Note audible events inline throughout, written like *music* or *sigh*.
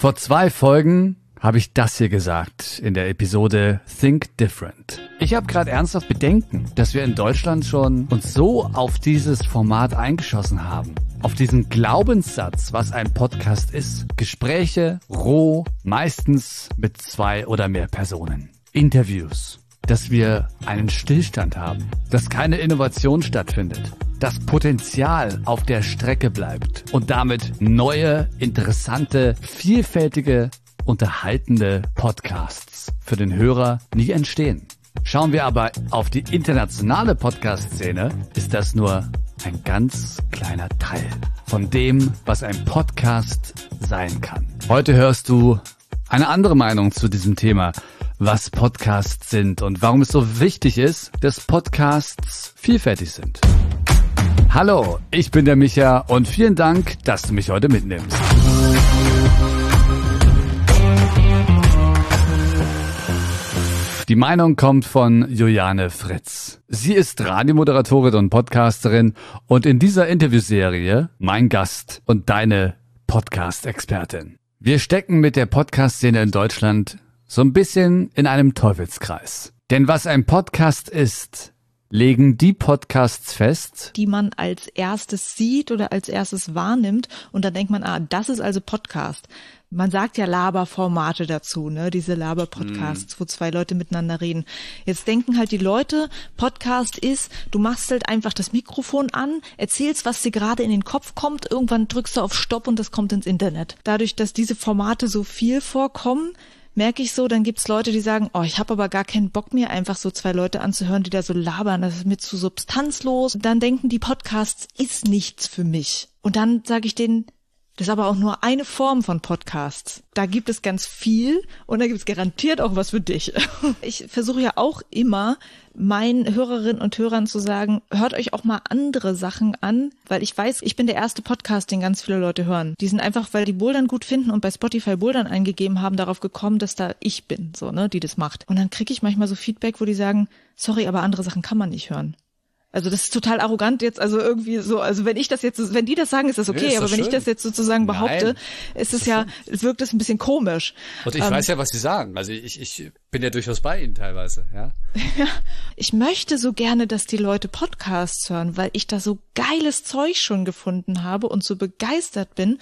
Vor zwei Folgen habe ich das hier gesagt in der Episode Think Different. Ich habe gerade ernsthaft Bedenken, dass wir in Deutschland schon uns so auf dieses Format eingeschossen haben. Auf diesen Glaubenssatz, was ein Podcast ist. Gespräche, roh, meistens mit zwei oder mehr Personen. Interviews. Dass wir einen Stillstand haben. Dass keine Innovation stattfindet. Das Potenzial auf der Strecke bleibt. Und damit neue, interessante, vielfältige unterhaltende Podcasts für den Hörer nie entstehen. Schauen wir aber auf die internationale Podcast-Szene, ist das nur ein ganz kleiner Teil von dem, was ein Podcast sein kann. Heute hörst du eine andere Meinung zu diesem Thema, was Podcasts sind und warum es so wichtig ist, dass Podcasts vielfältig sind. Hallo, ich bin der Micha und vielen Dank, dass du mich heute mitnimmst. Die Meinung kommt von Juliane Fritz. Sie ist Radiomoderatorin und Podcasterin und in dieser Interviewserie mein Gast und deine Podcast-Expertin. Wir stecken mit der Podcast-Szene in Deutschland so ein bisschen in einem Teufelskreis. Denn was ein Podcast ist, legen die Podcasts fest, die man als erstes sieht oder als erstes wahrnimmt und dann denkt man, ah, das ist also Podcast man sagt ja Laberformate dazu, ne? Diese Laber-Podcasts, mm. wo zwei Leute miteinander reden. Jetzt denken halt die Leute, Podcast ist, du machst halt einfach das Mikrofon an, erzählst, was dir gerade in den Kopf kommt, irgendwann drückst du auf Stopp und das kommt ins Internet. Dadurch, dass diese Formate so viel vorkommen, merke ich so, dann gibt's Leute, die sagen, oh, ich habe aber gar keinen Bock mehr, einfach so zwei Leute anzuhören, die da so labern, das ist mir zu substanzlos. Dann denken die Podcasts ist nichts für mich. Und dann sage ich denen, das ist aber auch nur eine Form von Podcasts. Da gibt es ganz viel und da gibt es garantiert auch was für dich. *laughs* Ich versuche ja auch immer, meinen Hörerinnen und Hörern zu sagen, hört euch auch mal andere Sachen an, weil ich weiß, ich bin der erste Podcast, den ganz viele Leute hören. Die sind einfach, weil die Bouldern gut finden und bei Spotify Bouldern eingegeben haben, darauf gekommen, dass da ich bin, so, ne, die das macht. Und dann kriege ich manchmal so Feedback, wo die sagen, sorry, aber andere Sachen kann man nicht hören. Also das ist total arrogant jetzt, also irgendwie so, also wenn ich das jetzt, wenn die das sagen, ist das okay, nee, ist aber wenn schön. ich das jetzt sozusagen behaupte, Nein, ist es ja, wirkt es ein bisschen komisch. Und ich ähm, weiß ja, was sie sagen. Also ich, ich bin ja durchaus bei ihnen teilweise, ja. *laughs* ja. Ich möchte so gerne, dass die Leute Podcasts hören, weil ich da so geiles Zeug schon gefunden habe und so begeistert bin.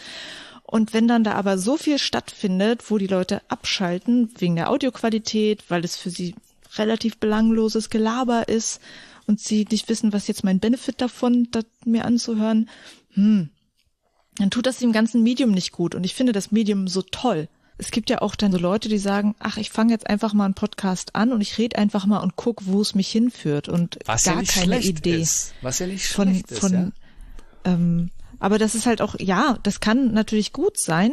Und wenn dann da aber so viel stattfindet, wo die Leute abschalten, wegen der Audioqualität, weil es für sie relativ belangloses Gelaber ist und sie nicht wissen, was jetzt mein Benefit davon, das mir anzuhören, hm, dann tut das dem ganzen Medium nicht gut. Und ich finde das Medium so toll. Es gibt ja auch dann so Leute, die sagen, ach, ich fange jetzt einfach mal einen Podcast an und ich rede einfach mal und guck, wo es mich hinführt und Was gar ja keine Idee. Ist. Was ja nicht von, schlecht von, ist, ja? ähm, aber das ist halt auch, ja, das kann natürlich gut sein,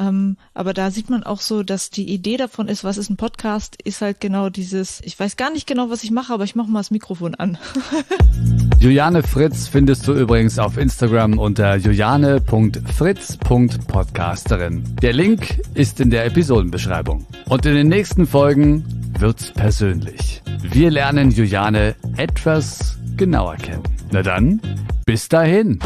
ähm, aber da sieht man auch so, dass die Idee davon ist, was ist ein Podcast, ist halt genau dieses, ich weiß gar nicht genau, was ich mache, aber ich mache mal das Mikrofon an. *laughs* Juliane Fritz findest du übrigens auf Instagram unter juliane.fritz.podcasterin. Der Link ist in der Episodenbeschreibung. Und in den nächsten Folgen wird's persönlich. Wir lernen Juliane etwas genauer kennen. Na dann, bis dahin.